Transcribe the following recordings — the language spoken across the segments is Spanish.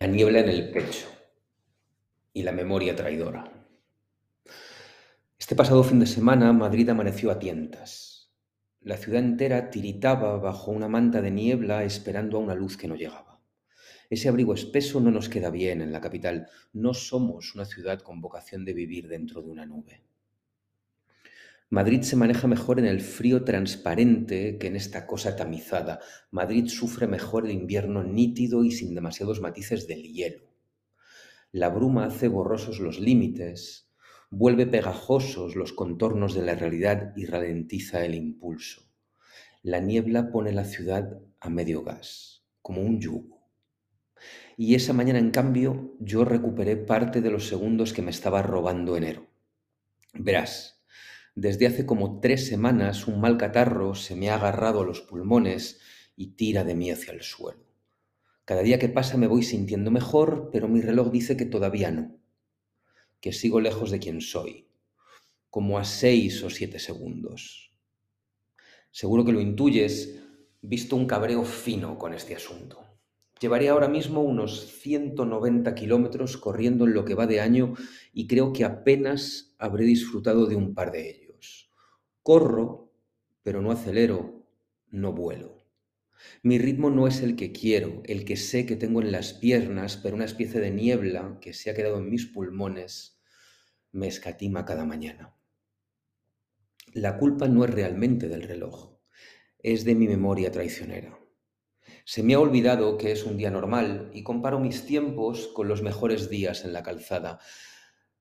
La niebla en el pecho y la memoria traidora. Este pasado fin de semana Madrid amaneció a tientas. La ciudad entera tiritaba bajo una manta de niebla esperando a una luz que no llegaba. Ese abrigo espeso no nos queda bien en la capital. No somos una ciudad con vocación de vivir dentro de una nube. Madrid se maneja mejor en el frío transparente que en esta cosa tamizada. Madrid sufre mejor el invierno nítido y sin demasiados matices del hielo. La bruma hace borrosos los límites, vuelve pegajosos los contornos de la realidad y ralentiza el impulso. La niebla pone la ciudad a medio gas, como un yugo. Y esa mañana, en cambio, yo recuperé parte de los segundos que me estaba robando enero. Verás, desde hace como tres semanas un mal catarro se me ha agarrado a los pulmones y tira de mí hacia el suelo. Cada día que pasa me voy sintiendo mejor, pero mi reloj dice que todavía no, que sigo lejos de quien soy, como a seis o siete segundos. Seguro que lo intuyes, visto un cabreo fino con este asunto. Llevaré ahora mismo unos 190 kilómetros corriendo en lo que va de año y creo que apenas habré disfrutado de un par de ellos. Corro, pero no acelero, no vuelo. Mi ritmo no es el que quiero, el que sé que tengo en las piernas, pero una especie de niebla que se ha quedado en mis pulmones me escatima cada mañana. La culpa no es realmente del reloj, es de mi memoria traicionera. Se me ha olvidado que es un día normal y comparo mis tiempos con los mejores días en la calzada.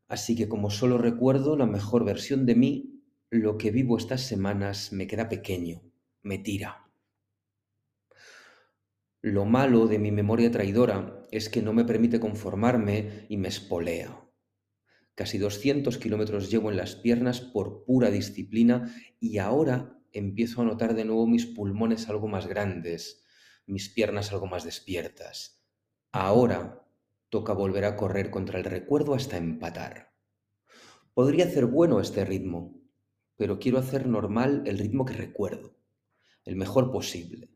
Así que como solo recuerdo la mejor versión de mí, lo que vivo estas semanas me queda pequeño, me tira. Lo malo de mi memoria traidora es que no me permite conformarme y me espolea. Casi 200 kilómetros llevo en las piernas por pura disciplina y ahora empiezo a notar de nuevo mis pulmones algo más grandes, mis piernas algo más despiertas. Ahora toca volver a correr contra el recuerdo hasta empatar. Podría hacer bueno este ritmo, pero quiero hacer normal el ritmo que recuerdo, el mejor posible.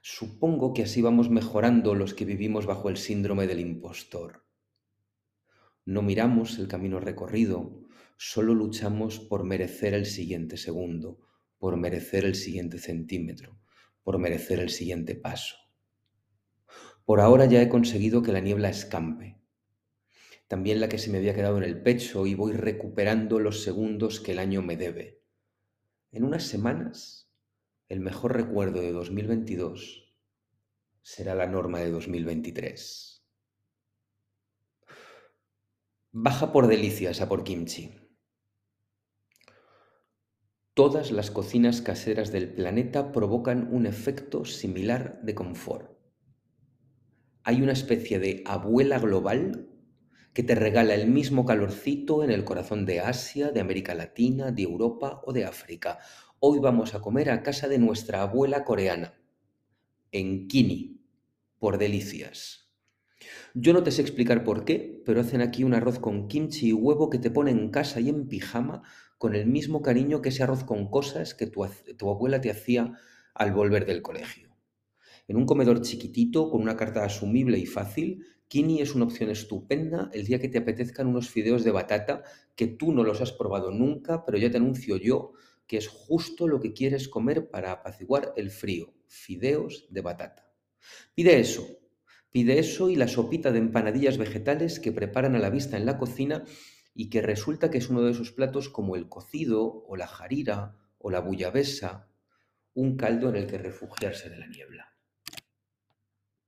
Supongo que así vamos mejorando los que vivimos bajo el síndrome del impostor. No miramos el camino recorrido, solo luchamos por merecer el siguiente segundo, por merecer el siguiente centímetro, por merecer el siguiente paso. Por ahora ya he conseguido que la niebla escampe, también la que se me había quedado en el pecho y voy recuperando los segundos que el año me debe. En unas semanas, el mejor recuerdo de 2022 será la norma de 2023. Baja por delicias a por kimchi. Todas las cocinas caseras del planeta provocan un efecto similar de confort. Hay una especie de abuela global que te regala el mismo calorcito en el corazón de Asia, de América Latina, de Europa o de África. Hoy vamos a comer a casa de nuestra abuela coreana, en Kini, por delicias. Yo no te sé explicar por qué, pero hacen aquí un arroz con kimchi y huevo que te pone en casa y en pijama con el mismo cariño que ese arroz con cosas que tu, tu abuela te hacía al volver del colegio. En un comedor chiquitito, con una carta asumible y fácil, Kini es una opción estupenda el día que te apetezcan unos fideos de batata que tú no los has probado nunca, pero ya te anuncio yo que es justo lo que quieres comer para apaciguar el frío, fideos de batata. Pide eso, pide eso y la sopita de empanadillas vegetales que preparan a la vista en la cocina y que resulta que es uno de esos platos como el cocido o la jarira o la bullabesa, un caldo en el que refugiarse de la niebla.